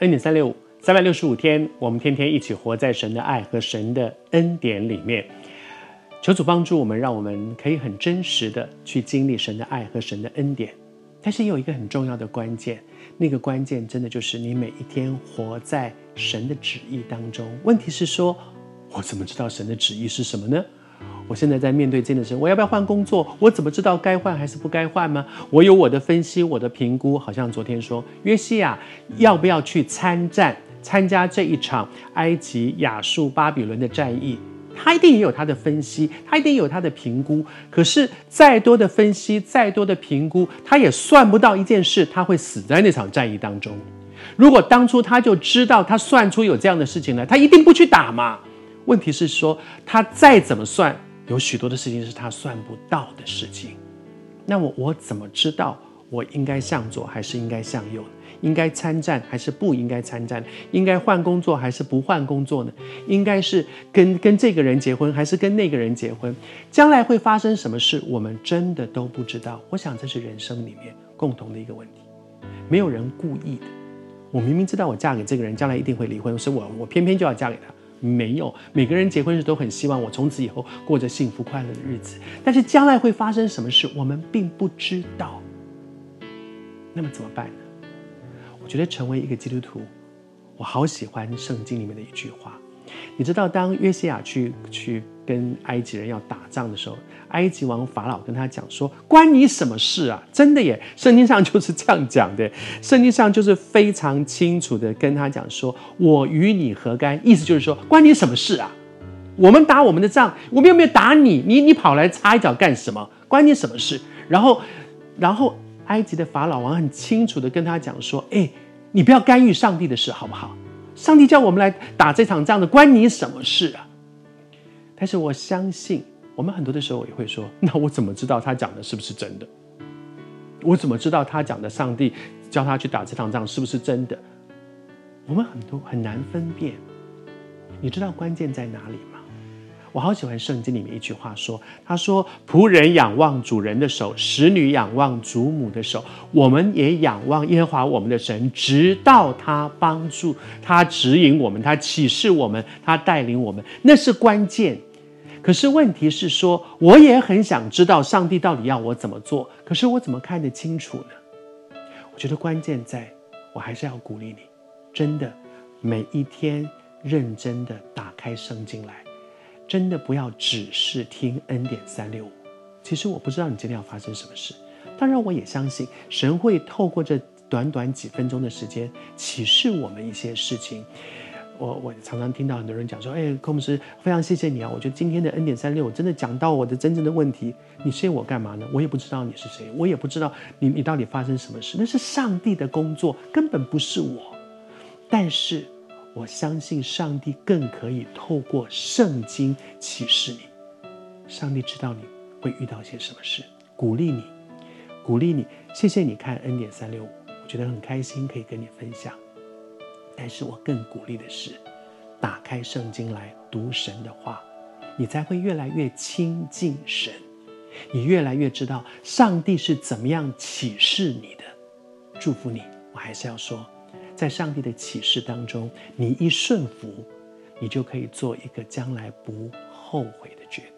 恩典三六五，三百六十五天，我们天天一起活在神的爱和神的恩典里面。求主帮助我们，让我们可以很真实的去经历神的爱和神的恩典。但是也有一个很重要的关键，那个关键真的就是你每一天活在神的旨意当中。问题是说，我怎么知道神的旨意是什么呢？我现在在面对这件事，我要不要换工作？我怎么知道该换还是不该换吗？我有我的分析，我的评估。好像昨天说，约西亚要不要去参战，参加这一场埃及、亚述、巴比伦的战役？他一定也有他的分析，他一定有他的评估。可是再多的分析，再多的评估，他也算不到一件事，他会死在那场战役当中。如果当初他就知道，他算出有这样的事情来，他一定不去打嘛。问题是说，他再怎么算。有许多的事情是他算不到的事情，那么我怎么知道我应该向左还是应该向右？应该参战还是不应该参战？应该换工作还是不换工作呢？应该是跟跟这个人结婚还是跟那个人结婚？将来会发生什么事，我们真的都不知道。我想这是人生里面共同的一个问题，没有人故意的。我明明知道我嫁给这个人将来一定会离婚，所以我我偏偏就要嫁给他。没有，每个人结婚时都很希望我从此以后过着幸福快乐的日子，但是将来会发生什么事，我们并不知道。那么怎么办呢？我觉得成为一个基督徒，我好喜欢圣经里面的一句话。你知道，当约西亚去去跟埃及人要打仗的时候，埃及王法老跟他讲说：“关你什么事啊？”真的耶，圣经上就是这样讲的。圣经上就是非常清楚的跟他讲说：“我与你何干？”意思就是说，关你什么事啊？我们打我们的仗，我们又没有打你，你你跑来插一脚干什么？关你什么事？然后，然后埃及的法老王很清楚的跟他讲说：“哎，你不要干预上帝的事，好不好？上帝叫我们来打这场仗的，关你什么事啊？”但是我相信。我们很多的时候也会说：“ 那我怎么知道他讲的是不是真的？我怎么知道他讲的上帝叫他去打这场仗是不是真的？”我们很多很难分辨。你知道关键在哪里吗？我好喜欢圣经里面一句话说：“他说，仆人仰望主人的手，使女仰望主母的手。我们也仰望耶和华我们的神，直到他帮助、他指引我们、他启示我们、他带领我们。那是关键。”可是问题是说，我也很想知道上帝到底要我怎么做。可是我怎么看得清楚呢？我觉得关键在，我还是要鼓励你，真的每一天认真的打开圣经来，真的不要只是听恩典三六五。其实我不知道你今天要发生什么事，当然我也相信神会透过这短短几分钟的时间启示我们一些事情。我我常常听到很多人讲说，哎，柯牧师，非常谢谢你啊！我觉得今天的恩典三六，我真的讲到我的真正的问题。你谢我干嘛呢？我也不知道你是谁，我也不知道你你到底发生什么事，那是上帝的工作，根本不是我。但是我相信上帝更可以透过圣经启示你。上帝知道你会遇到些什么事，鼓励你，鼓励你。谢谢你看恩典三六五，我觉得很开心可以跟你分享。但是我更鼓励的是，打开圣经来读神的话，你才会越来越亲近神，你越来越知道上帝是怎么样启示你的。祝福你，我还是要说，在上帝的启示当中，你一顺服，你就可以做一个将来不后悔的决定。